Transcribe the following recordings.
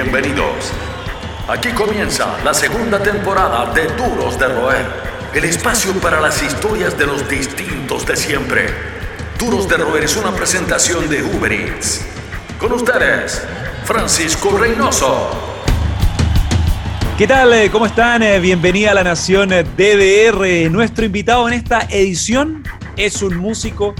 Bienvenidos. Aquí comienza la segunda temporada de Duros de Roer, el espacio para las historias de los distintos de siempre. Duros de Roer es una presentación de Uber Eats. Con ustedes, Francisco Reynoso. ¿Qué tal? Eh, ¿Cómo están? Eh, bienvenida a la Nación DDR. Nuestro invitado en esta edición es un músico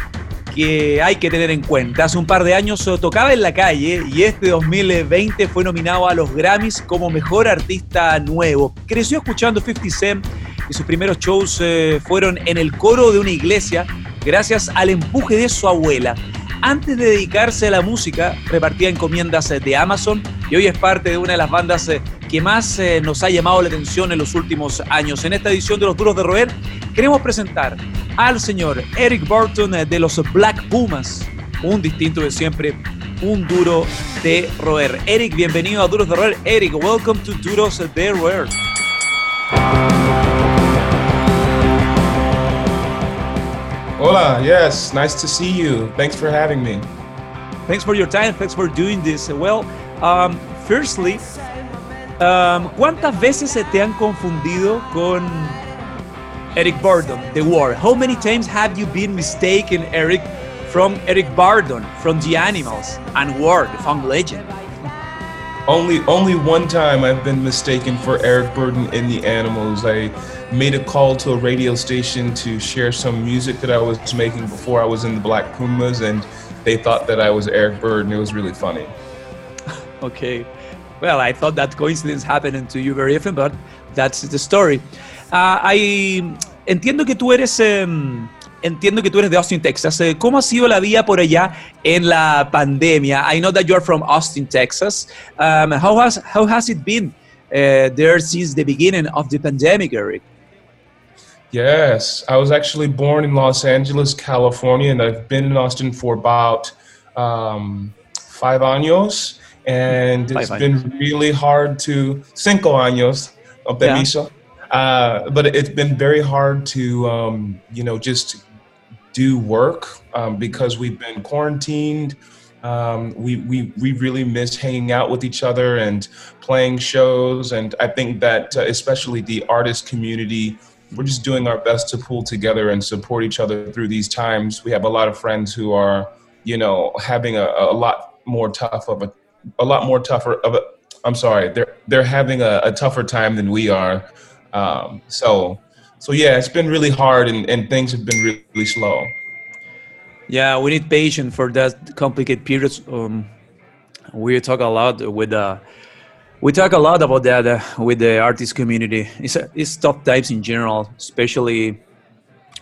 que hay que tener en cuenta. Hace un par de años tocaba en la calle y este 2020 fue nominado a los Grammys como Mejor Artista Nuevo. Creció escuchando 50 Cent y sus primeros shows eh, fueron en el coro de una iglesia gracias al empuje de su abuela. Antes de dedicarse a la música, repartía encomiendas de Amazon y hoy es parte de una de las bandas eh, que más eh, nos ha llamado la atención en los últimos años. En esta edición de Los Duros de Roer queremos presentar al señor Eric Burton de los Black Pumas, un distinto de siempre, un duro de roer. Eric, bienvenido a Duros de Roer. Eric, welcome to Duros de Roer. Hola, yes, nice to see you. Thanks for having me. Thanks for your time. Thanks for doing this. Well, um, firstly, um, ¿cuántas veces se te han confundido con Eric Burdon, The War? How many times have you been mistaken, Eric, from Eric Burdon, from The Animals, and War, the funk legend? Only, only one time I've been mistaken for Eric Burdon in The Animals. I made a call to a radio station to share some music that I was making before I was in the Black Pumas, and they thought that I was Eric Burdon. It was really funny. okay. Well, I thought that coincidence happened to you very often, but that's the story. Uh, I, entiendo que tú eres um, entiendo que tú eres de Austin, Texas. Eh, ¿Cómo ha sido la vida por allá en la pandemia? I know that you are from Austin, Texas. Um, how has how has it been uh, there since the beginning of the pandemic, Eric? Yes, I was actually born in Los Angeles, California, and I've been in Austin for about um, five años. And it's five been really hard to cinco años of permiso. Yeah. Uh, but it's been very hard to, um, you know, just do work um, because we've been quarantined. Um, we, we, we really miss hanging out with each other and playing shows. And I think that, uh, especially the artist community, we're just doing our best to pull together and support each other through these times. We have a lot of friends who are, you know, having a, a lot more tough of a, a lot more tougher of a, I'm sorry, they're, they're having a, a tougher time than we are. Um, so, so yeah, it's been really hard and, and things have been really, really slow. Yeah, we need patience for that complicated periods. Um, we talk a lot with uh, we talk a lot about that uh, with the artist community. It's, it's tough times in general, especially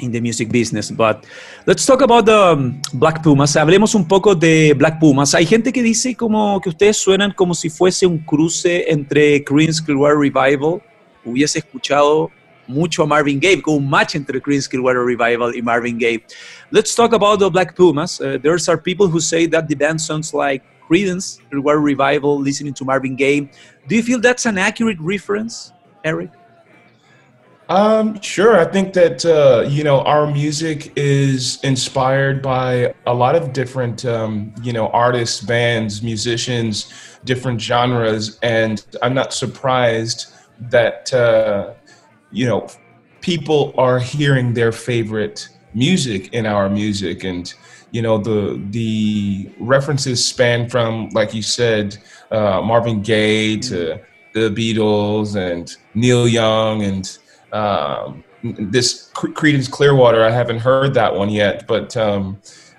in the music business. But let's talk about the um, Black Pumas. Hablemos un poco de Black Pumas. Hay gente que dice como que ustedes suenan como si fuese un cruce entre Creedence Clearwater Revival. Hubiese escuchado mucho a Marvin Gaye, un match entre Creedence Clearwater Revival y Marvin Gaye. Let's talk about the Black Pumas. Uh, there are people who say that the band sounds like Creedence Clearwater Revival, listening to Marvin Gaye. Do you feel that's an accurate reference, Eric? Um, sure. I think that uh, you know our music is inspired by a lot of different um, you know artists, bands, musicians, different genres, and I'm not surprised that uh, you know people are hearing their favorite music in our music and you know the the references span from like you said uh, Marvin Gaye to the Beatles and Neil Young and um, this Creedence Clearwater. I haven't heard that one yet, but um,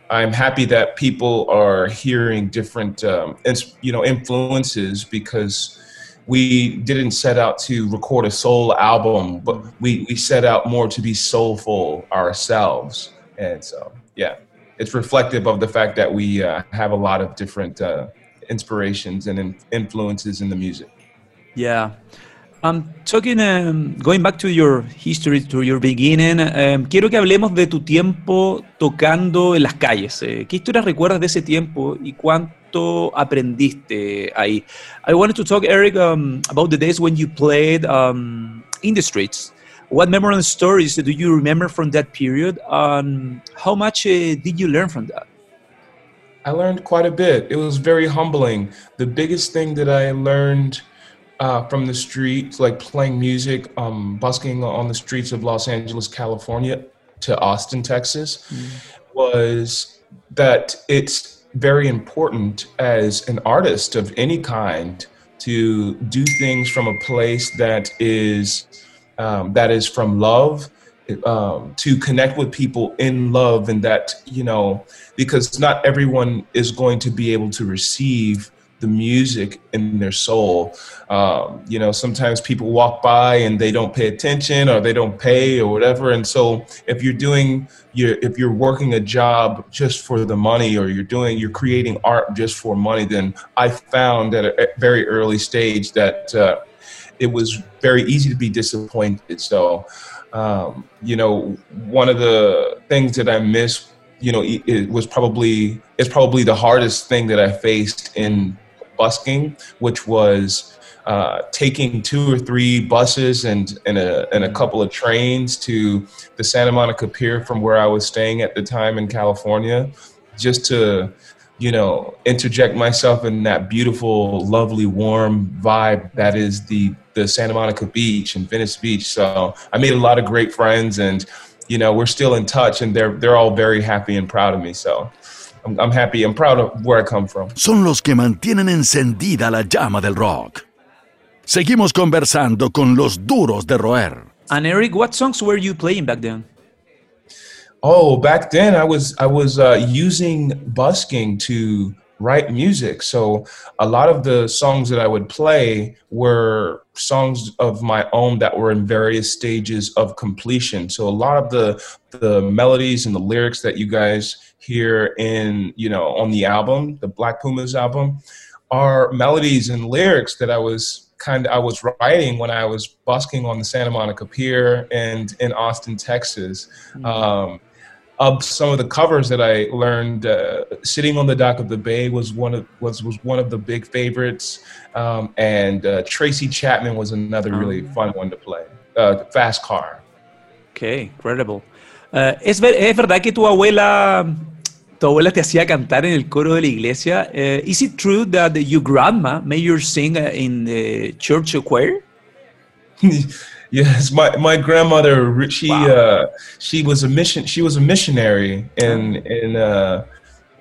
I'm happy that people are hearing different um, you know influences because we didn't set out to record a soul album, but we, we set out more to be soulful ourselves. And so, yeah it's reflective of the fact that we uh, have a lot of different uh, inspirations and in influences in the music. Yeah. Um, talking, um, going back to your history, to your beginning, um, quiero que hablemos de tu tiempo tocando en las calles. Eh, ¿Qué historias recuerdas de ese tiempo y cuánto aprendiste ahí? I wanted to talk, Eric, um, about the days when you played um, in the streets. What memorable stories do you remember from that period? And how much uh, did you learn from that? I learned quite a bit. It was very humbling. The biggest thing that I learned uh, from the streets, like playing music, um, busking on the streets of Los Angeles, California, to Austin, Texas, mm. was that it's very important as an artist of any kind to do things from a place that is um, that is from love um, to connect with people in love and that you know because not everyone is going to be able to receive the music in their soul. Um, you know, sometimes people walk by and they don't pay attention or they don't pay or whatever. And so if you're doing your, if you're working a job just for the money or you're doing, you're creating art just for money, then I found at a very early stage that uh, it was very easy to be disappointed. So, um, you know, one of the things that I miss you know, it was probably it's probably the hardest thing that I faced in busking, which was uh, taking two or three buses and, and, a, and a couple of trains to the Santa Monica Pier from where I was staying at the time in California, just to, you know, interject myself in that beautiful, lovely, warm vibe that is the, the Santa Monica Beach and Venice Beach. So I made a lot of great friends and, you know, we're still in touch and they're, they're all very happy and proud of me. So I'm, I'm happy. I'm proud of where I come from. Son los que mantienen encendida la llama del rock. Seguimos conversando con los duros de roer. And Eric, what songs were you playing back then? Oh, back then I was I was uh, using busking to write music. So a lot of the songs that I would play were songs of my own that were in various stages of completion. So a lot of the the melodies and the lyrics that you guys hear in you know on the album, the Black Pumas album, are melodies and lyrics that I was kind of I was writing when I was busking on the Santa Monica Pier and in Austin, Texas. Mm-hmm. Um, of some of the covers that I learned, uh, "Sitting on the Dock of the Bay" was one of was was one of the big favorites, um, and uh, Tracy Chapman was another really oh. fun one to play. Uh, Fast Car. Okay, incredible. Uh, ¿es, ver, ¿Es verdad que tu abuela tu abuela te hacía cantar en el coro de la iglesia? Uh, is it true that your grandma made you sing uh, in the church choir? yes, my, my grandmother she wow. uh, she was a mission she was a missionary in in uh,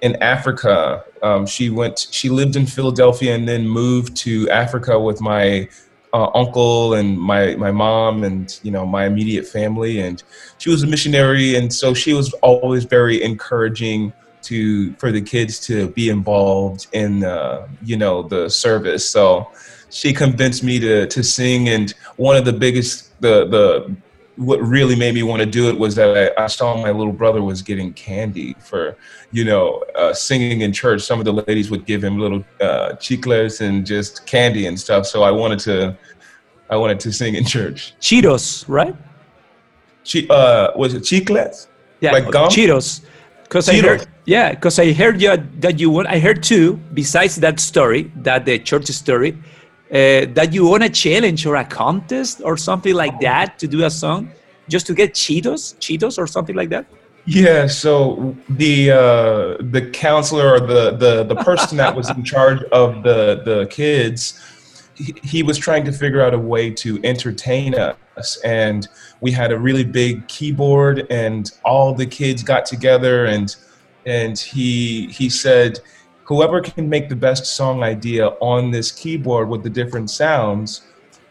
in Africa. Um, she went she lived in Philadelphia and then moved to Africa with my uh, uncle and my my mom and you know my immediate family. And she was a missionary. And so she was always very encouraging to for the kids to be involved in uh, you know the service. So she convinced me to to sing. And one of the biggest the the what really made me want to do it was that I, I saw my little brother was getting candy for, you know, uh, singing in church. Some of the ladies would give him little uh, chicles and just candy and stuff. So I wanted to, I wanted to sing in church. Cheetos, right? Che- uh, was it chicles? Yeah, like gum? Cheetos. Because I heard, yeah, because I heard you, that you want. I heard too. Besides that story, that the church story, uh, that you won a challenge or a contest or something like that to do a song just to get Cheetos, Cheetos or something like that? Yeah, so the uh, the counselor or the, the, the person that was in charge of the, the kids, he, he was trying to figure out a way to entertain us. And we had a really big keyboard and all the kids got together and and he he said, whoever can make the best song idea on this keyboard with the different sounds,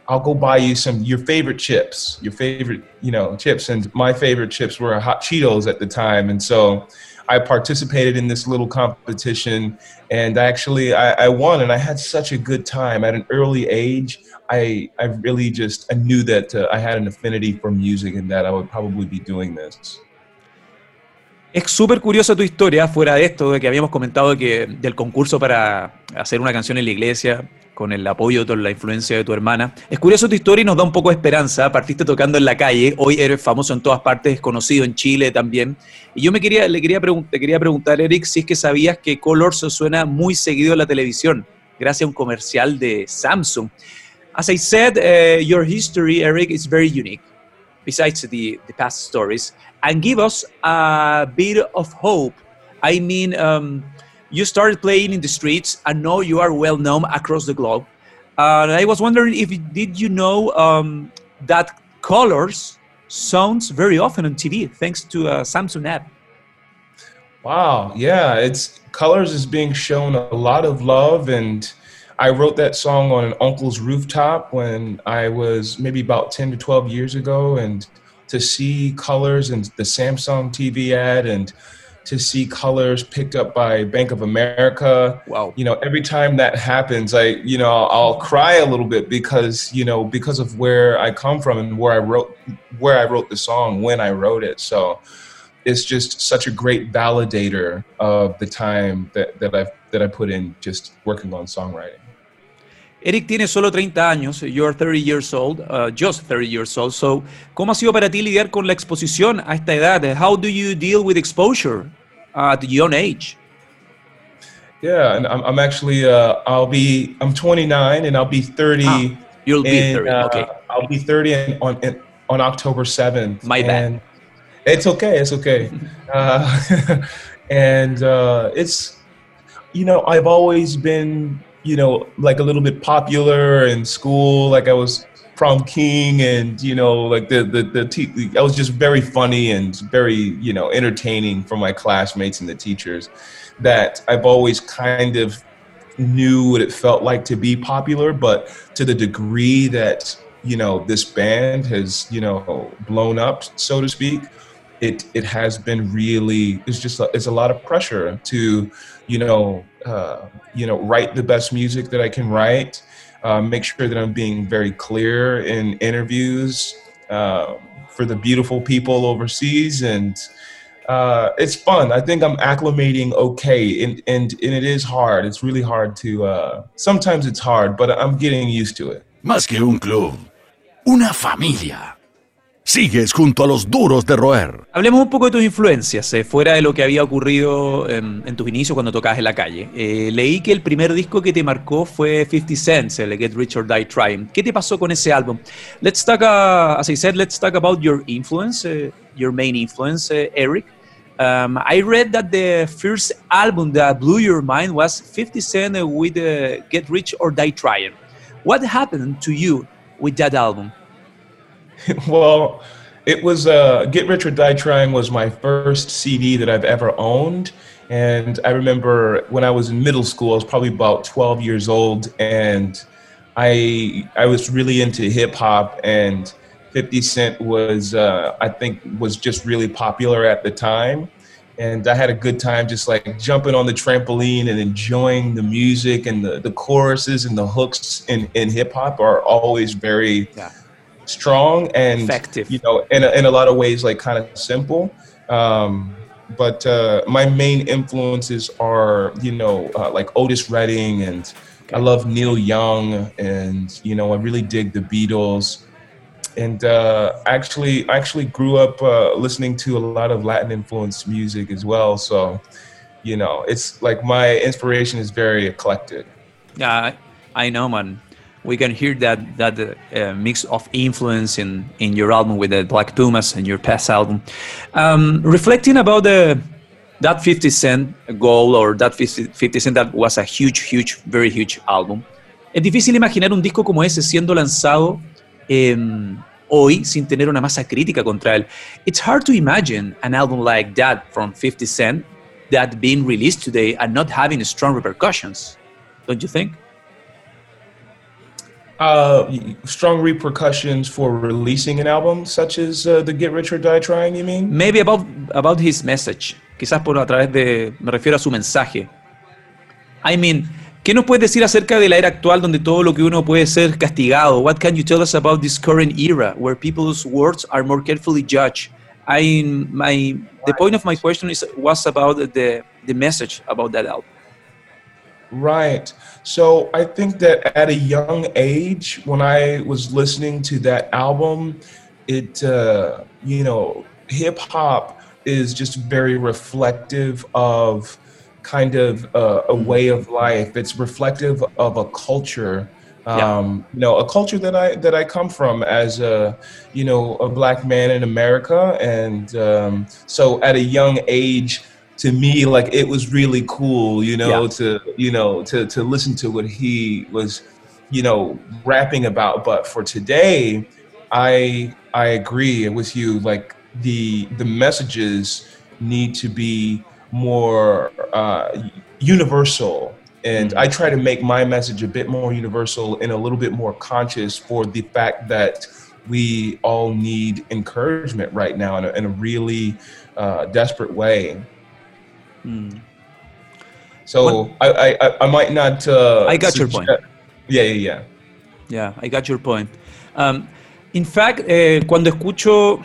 I'll go buy you some your favorite chips, your favorite you know chips. And my favorite chips were hot Cheetos at the time, and so I participated in this little competition, and actually I, I won, and I had such a good time at an early age. I I really just I knew that uh, I had an affinity for music and that I would probably be doing this. Es súper curiosa tu historia, fuera de esto, de que habíamos comentado que del concurso para hacer una canción en la iglesia, con el apoyo, de la influencia de tu hermana. Es curioso tu historia y nos da un poco de esperanza. Partiste tocando en la calle, hoy eres famoso en todas partes, conocido en Chile también. Y yo me quería, le quería quería preguntar, Eric, si es que sabías que Colors suena muy seguido en la televisión, gracias a un comercial de Samsung. As I said, uh, your history, Eric, is very unique. Besides the, the past stories, and give us a bit of hope. I mean, um, you started playing in the streets. I know you are well known across the globe. Uh, I was wondering if did you know um, that colors sounds very often on TV thanks to a Samsung app. Wow, yeah, it's colors is being shown a lot of love and I wrote that song on an uncle's rooftop when I was maybe about 10 to 12 years ago and to see colors and the Samsung TV ad and to see colors picked up by Bank of America. Wow. You know, every time that happens, I, you know, I'll, I'll, cry a little bit because, you know, because of where I come from and where I wrote, where I wrote the song, when I wrote it. So it's just such a great validator of the time that, that I've, that I put in just working on songwriting. Eric tiene solo 30 años, you're 30 years old, uh, just 30 years old. So, ¿cómo ha sido para ti lidiar con la exposición a esta edad? How do you deal with exposure at a young age? Yeah, and I'm, I'm actually, uh, I'll be, I'm 29 and I'll be 30. Ah, you'll be 30, uh, okay. I'll be 30 on, in, on October 7th. My bad. It's okay, it's okay. uh, and uh, it's, you know, I've always been you know, like a little bit popular in school. Like I was prom king and, you know, like the, the, the, te- I was just very funny and very, you know, entertaining for my classmates and the teachers that I've always kind of knew what it felt like to be popular, but to the degree that, you know, this band has, you know, blown up, so to speak, it, it has been really, it's just, it's a lot of pressure to, you know, uh, you know, write the best music that I can write. Uh, make sure that I'm being very clear in interviews uh, for the beautiful people overseas, and uh, it's fun. I think I'm acclimating okay, and, and and it is hard. It's really hard to. Uh, sometimes it's hard, but I'm getting used to it. Más que un club, una familia. Sigues junto a los duros de roer. Hablemos un poco de tus influencias, eh, fuera de lo que había ocurrido en, tus inicios cuando tocabas en la calle. Eh, leí que el primer disco que te marcó fue 50 Cent, el Get Rich or Die Trying. ¿Qué te pasó con ese álbum? Let's talk, uh, as I said, let's talk about your influence, uh, your main influence, Eric. Um, I read that the first album that blew your mind was 50 Cent with uh, Get Rich or Die Trying. What happened to you with that album? well, it was uh, Get Rich or Die Trying was my first CD that I've ever owned. And I remember when I was in middle school, I was probably about 12 years old, and I I was really into hip hop, and 50 Cent was uh, I think was just really popular at the time, and I had a good time just like jumping on the trampoline and enjoying the music and the, the choruses and the hooks in, in hip hop are always very yeah strong and effective. You know, in a, in a lot of ways, like kind of simple. Um, but uh, my main influences are, you know, uh, like Otis Redding, and okay. I love Neil Young, and you know, I really dig the Beatles. And uh, actually, I actually grew up uh, listening to a lot of Latin influenced music as well. So, you know, it's like my inspiration is very eclectic. Yeah, I know, man we can hear that that uh, mix of influence in in your album with the Black Pumas and your past album. Um, reflecting about the that 50 Cent goal or that 50, 50 Cent that was a huge, huge, very huge album. Es difícil imaginar un disco como ese siendo lanzado eh, hoy sin tener una masa crítica contra él. It's hard to imagine an album like that from 50 Cent that being released today and not having strong repercussions. Don't you think? Uh, strong repercussions for releasing an album, such as uh, the Get Rich or Die Trying. You mean? Maybe about about his message. Quizás por a través de, me refiero a su mensaje. I mean, ¿qué nos puedes decir acerca de la era actual donde todo lo que uno puede ser castigado? What can you tell us about this current era where people's words are more carefully judged? I my the point of my question is was about the the message about that album. Right. So I think that at a young age, when I was listening to that album, it, uh, you know, hip hop is just very reflective of kind of uh, a way of life. It's reflective of a culture. Um, you know, a culture that I that I come from as a you know a black man in America, and um, so at a young age, to me like it was really cool you know yeah. to you know to to listen to what he was you know rapping about but for today i i agree with you like the the messages need to be more uh, universal and mm-hmm. i try to make my message a bit more universal and a little bit more conscious for the fact that we all need encouragement right now in a, in a really uh, desperate way Mm. So I, I, I might not. Uh, I got your point. Yeah, yeah, yeah. Yeah, I got your point. Um, in fact, eh, cuando escucho,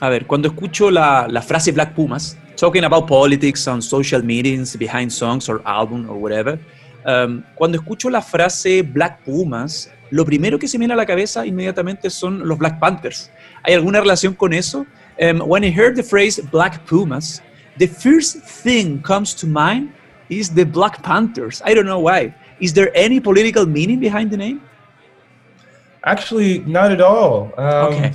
a ver, cuando escucho la, la frase Black Pumas, talking about politics on social meetings, behind songs or album or whatever, um, cuando escucho la frase Black Pumas, lo primero que se me viene a la cabeza inmediatamente son los Black Panthers. ¿Hay alguna relación con eso? Um, when I heard the phrase Black Pumas, the first thing comes to mind is the Black Panthers. I don't know why. Is there any political meaning behind the name? Actually, not at all. Um, okay.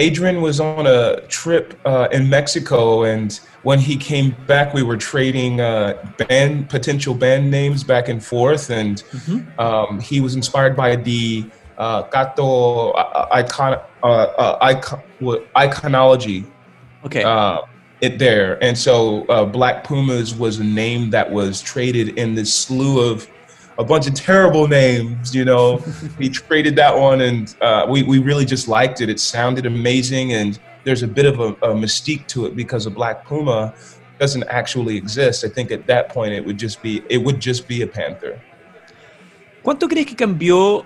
Adrian was on a trip uh, in Mexico, and when he came back, we were trading uh, band potential band names back and forth, and mm-hmm. um, he was inspired by the uh, Gato uh, icon, uh, uh, icon, iconology. Okay it there. And so uh, Black Pumas was a name that was traded in this slew of a bunch of terrible names, you know. we traded that one and uh, we, we really just liked it. It sounded amazing and there's a bit of a, a mystique to it because a Black Puma doesn't actually exist. I think at that point it would just be it would just be a panther. ¿Cuánto crees que cambió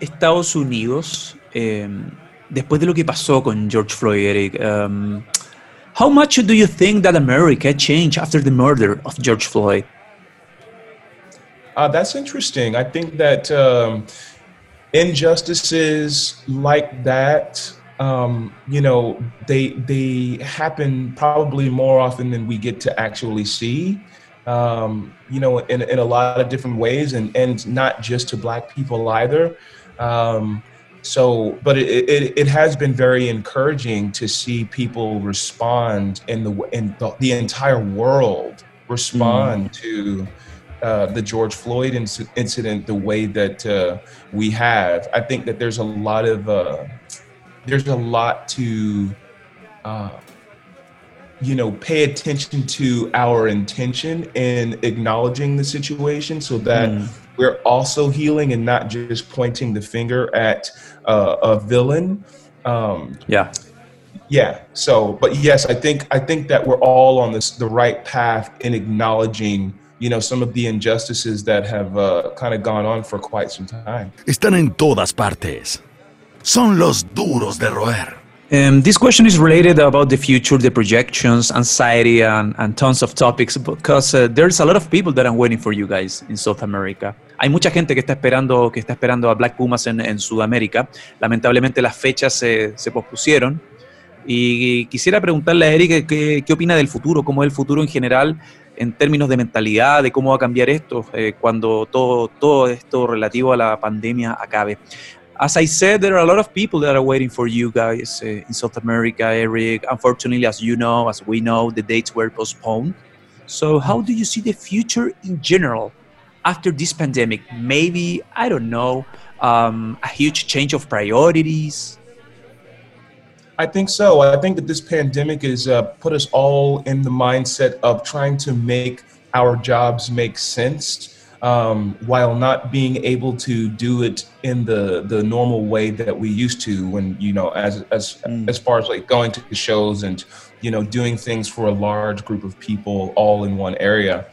Estados Unidos eh, después de lo que pasó con George Floyd, Eric? Um, How much do you think that America changed after the murder of George Floyd? Uh, that's interesting. I think that um, injustices like that, um, you know, they they happen probably more often than we get to actually see. Um, you know, in, in a lot of different ways, and and not just to Black people either. Um, so but it, it, it, has been very encouraging to see people respond in the in the, the entire world respond mm. to uh, the George Floyd inc- incident the way that uh, we have. I think that there's a lot of uh, there's a lot to uh, you know pay attention to our intention in acknowledging the situation so that mm. We're also healing and not just pointing the finger at uh, a villain. Um, yeah. Yeah. So, but yes, I think I think that we're all on this the right path in acknowledging, you know, some of the injustices that have uh, kind of gone on for quite some time. Están en todas partes. Son los duros de roer. Um, this question is related about the future, the projections, anxiety, and, and tons of topics because uh, there's a lot of people that are waiting for you guys in South America. Hay mucha gente que está esperando, que está esperando a Black Pumas en, en Sudamérica. Lamentablemente las fechas se, se, pospusieron. Y quisiera preguntarle a Eric qué, qué, opina del futuro, cómo es el futuro en general en términos de mentalidad, de cómo va a cambiar esto eh, cuando todo, todo esto relativo a la pandemia acabe. As I said, there are a lot of people that are waiting for you guys uh, in South America, Eric. Unfortunately, as you know, as we know, the dates were postponed. So, how do you see the future in general after this pandemic? Maybe, I don't know, um, a huge change of priorities? I think so. I think that this pandemic has uh, put us all in the mindset of trying to make our jobs make sense um, while not being able to do it in the the normal way that we used to when you know as as mm. as far as like going to the shows and you know doing things for a large group of people all in one area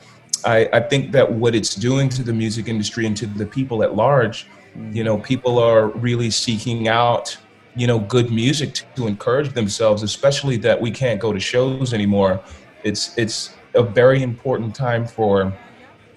I, I think that what it's doing to the music industry and to the people at large mm. you know people are really seeking out you know good music to, to encourage themselves especially that we can't go to shows anymore it's it's a very important time for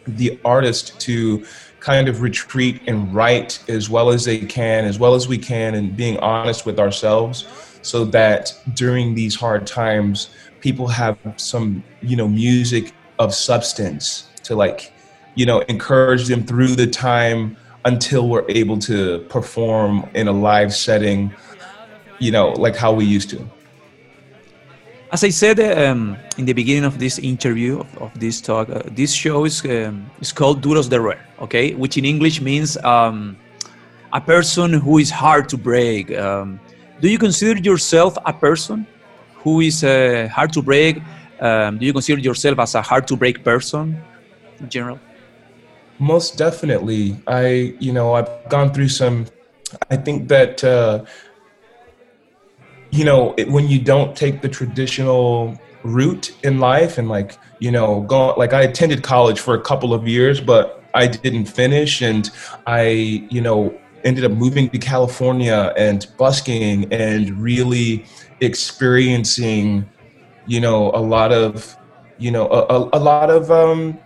the artist to kind of retreat and write as well as they can, as well as we can, and being honest with ourselves so that during these hard times, people have some, you know, music of substance to like, you know, encourage them through the time until we're able to perform in a live setting, you know, like how we used to. As I said um, in the beginning of this interview, of, of this talk, uh, this show is, um, is called Duros de Roer, okay? Which in English means um, a person who is hard to break. Um, do you consider yourself a person who is uh, hard to break? Um, do you consider yourself as a hard to break person in general? Most definitely. I, you know, I've gone through some, I think that, uh, you know, it, when you don't take the traditional route in life and like, you know, go like I attended college for a couple of years, but I didn't finish and I, you know, ended up moving to California and busking and really experiencing, you know, a lot of, you know, a, a, a lot of, um,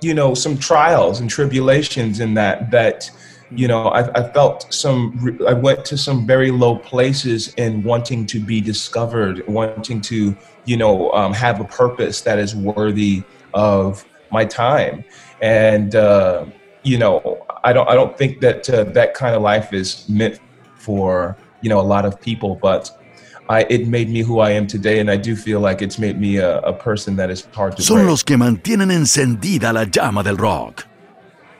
you know, some trials and tribulations in that, that, you know I, I, felt some i went to some very low places in wanting to be discovered wanting to you know um, have a purpose that is worthy of my time and uh, you know i don't i don't think that uh, that kind of life is meant for you know a lot of people but I, it made me who I am today, and I do feel like it's made me a, a person that is hard to Son break. los que mantienen encendida la llama del rock.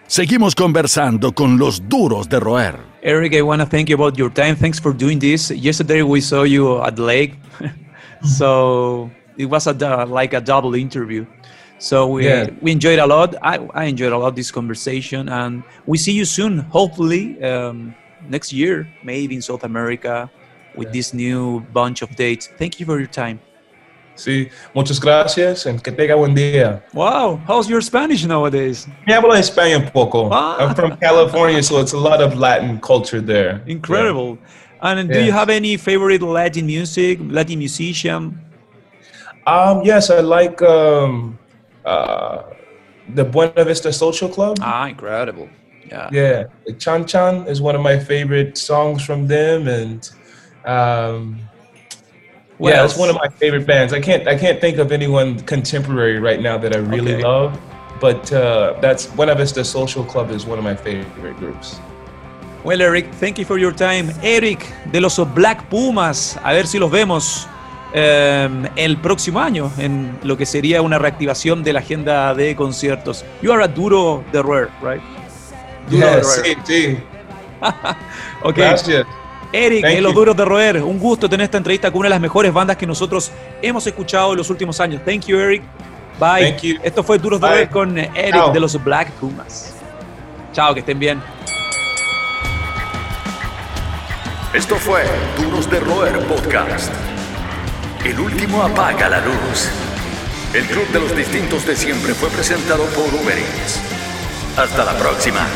Seguimos conversando con los duros de roer. Eric, I want to thank you about your time. Thanks for doing this. Yesterday we saw you at the lake, so it was a like a double interview. So we yeah. we enjoyed a lot. I, I enjoyed a lot this conversation, and we see you soon. Hopefully um, next year, maybe in South America, with yeah. this new bunch of dates. Thank you for your time. Sí, muchas gracias and que tenga buen día. Wow, how's your Spanish nowadays? Me hablo español un poco. Ah. I'm from California, so it's a lot of Latin culture there. Incredible. Yeah. And do you have any favorite Latin music, Latin musician? Um, yes, I like um, uh, the Buena Vista Social Club. Ah, incredible. Yeah. Yeah, Chan Chan is one of my favorite songs from them, and um, what yeah, else? it's one of my favorite bands. I can't I can't think of anyone contemporary right now that I really okay. love, but uh, that's Buena Vista Social Club is one of my favorite groups. Well, Eric, thank you for your time. Eric de los Black Pumas, a ver si los vemos um, el próximo año en lo que sería una reactivación de la agenda de conciertos. You are a duro de roer, right? Duro yeah, sí, sí. okay. Gracias. Eric, en Los Duros de Roer, un gusto tener esta entrevista con una de las mejores bandas que nosotros hemos escuchado en los últimos años. Thank you, Eric. Bye. Thank you. Esto fue Duros de Roer con Eric de los Black Pumas. Chao, que estén bien. Esto fue Duros de Roer Podcast. El último apaga la luz. El club de los distintos de siempre fue presentado por Uber Hasta la próxima.